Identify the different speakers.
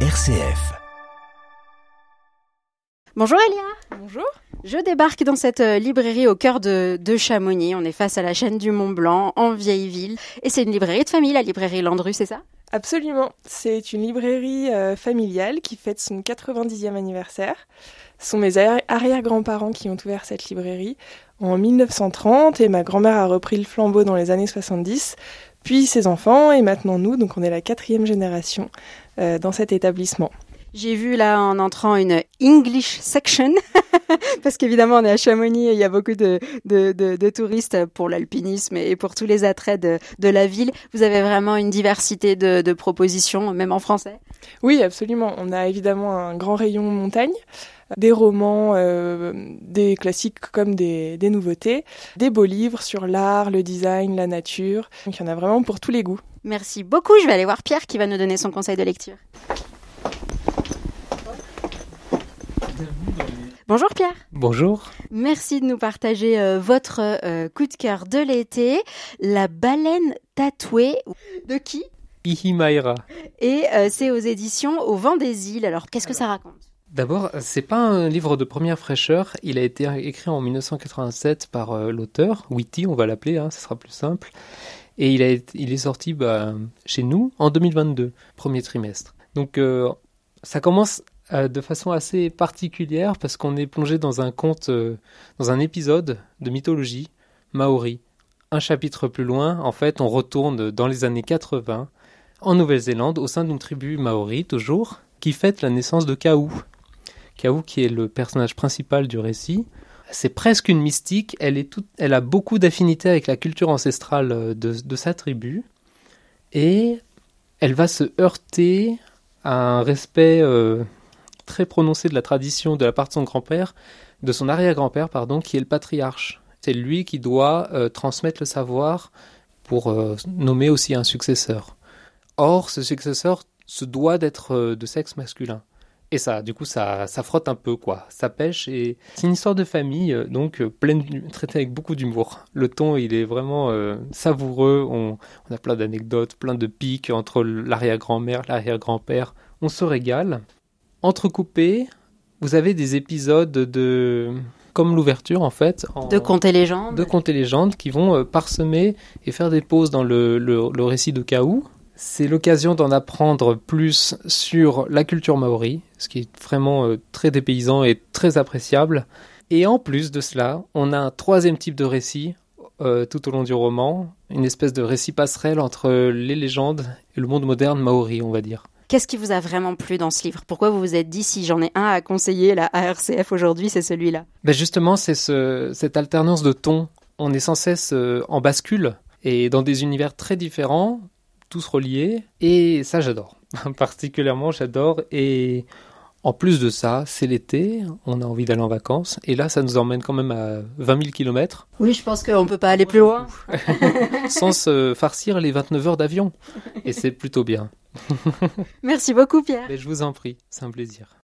Speaker 1: RCF.
Speaker 2: Bonjour Elia.
Speaker 3: Bonjour.
Speaker 2: Je débarque dans cette euh, librairie au cœur de, de Chamonix. On est face à la chaîne du Mont Blanc, en vieille ville. Et c'est une librairie de famille, la librairie Landru, c'est ça?
Speaker 3: Absolument. C'est une librairie euh, familiale qui fête son 90e anniversaire. Ce sont mes arri- arrière-grands-parents qui ont ouvert cette librairie en 1930 et ma grand-mère a repris le flambeau dans les années 70, puis ses enfants et maintenant nous, donc on est la quatrième génération euh, dans cet établissement.
Speaker 2: J'ai vu là en entrant une English section, parce qu'évidemment on est à Chamonix et il y a beaucoup de, de, de, de touristes pour l'alpinisme et pour tous les attraits de, de la ville. Vous avez vraiment une diversité de, de propositions, même en français?
Speaker 3: Oui, absolument. On a évidemment un grand rayon montagne, des romans, euh, des classiques comme des, des nouveautés, des beaux livres sur l'art, le design, la nature. Donc il y en a vraiment pour tous les goûts.
Speaker 2: Merci beaucoup. Je vais aller voir Pierre qui va nous donner son conseil de lecture. Bonjour Pierre.
Speaker 4: Bonjour.
Speaker 2: Merci de nous partager euh, votre euh, coup de cœur de l'été, la baleine tatouée de qui?
Speaker 4: Ihimaira.
Speaker 2: Et euh, c'est aux éditions Au vent des îles. Alors qu'est-ce que ça raconte?
Speaker 4: D'abord, c'est pas un livre de première fraîcheur. Il a été écrit en 1987 par euh, l'auteur, Witty, on va l'appeler, hein, ce sera plus simple. Et il, a été- il est sorti bah, chez nous en 2022, premier trimestre. Donc euh, ça commence euh, de façon assez particulière parce qu'on est plongé dans un conte, euh, dans un épisode de mythologie maori. Un chapitre plus loin, en fait, on retourne dans les années 80 en Nouvelle-Zélande au sein d'une tribu maori toujours qui fête la naissance de Kaou. Kaou qui est le personnage principal du récit. C'est presque une mystique, elle, est toute, elle a beaucoup d'affinités avec la culture ancestrale euh, de, sa tribu et elle va se heurter à un respect très prononcé de la tradition de la part de son grand-père, de son arrière-grand-père, pardon, qui est le patriarche. C'est lui qui doit euh, transmettre le savoir pour euh, nommer aussi un successeur. Or, ce successeur se doit d'être euh, de sexe masculin. Et ça, du coup, ça, ça frotte un peu, quoi. Ça pêche et c'est une histoire de famille, donc pleine, traitée avec beaucoup d'humour. Le ton, il est vraiment savoureux. On, on a plein d'anecdotes, plein de pics entre l'arrière-grand-mère, l'arrière-grand-père. On se régale. Entrecoupé, vous avez des épisodes de, comme l'ouverture en fait, en-
Speaker 2: De contes et légendes
Speaker 4: de contes et légendes qui vont euh, parsemer et faire des pauses dans le, le- le récit de Kaou. C'est l'occasion d'en apprendre plus sur la culture maori, ce qui est vraiment euh, très dépaysant et très appréciable. Et en plus de cela, on a un troisième type de récit euh, tout au long du roman, une espèce de récit passerelle entre les légendes et le monde moderne maori, on va dire.
Speaker 2: Qu'est-ce qui vous a vraiment plu dans ce livre? Pourquoi vous vous êtes dit si j'en ai un à conseiller là, à RCF aujourd'hui, c'est celui-là?
Speaker 4: Ben justement, c'est ce, cette alternance de ton. On est sans cesse euh, en bascule et dans des univers très différents, tous reliés. Et ça, j'adore. Particulièrement, j'adore. Et en plus de ça, c'est l'été, on a envie d'aller en vacances. Et là, ça nous emmène quand même à 20 000 km
Speaker 2: Oui, je pense qu'on peut pas aller plus loin.
Speaker 4: sans se farcir les 29 heures d'avion. Et c'est plutôt bien.
Speaker 2: Merci beaucoup Pierre.
Speaker 4: Mais je vous en prie, c'est un plaisir.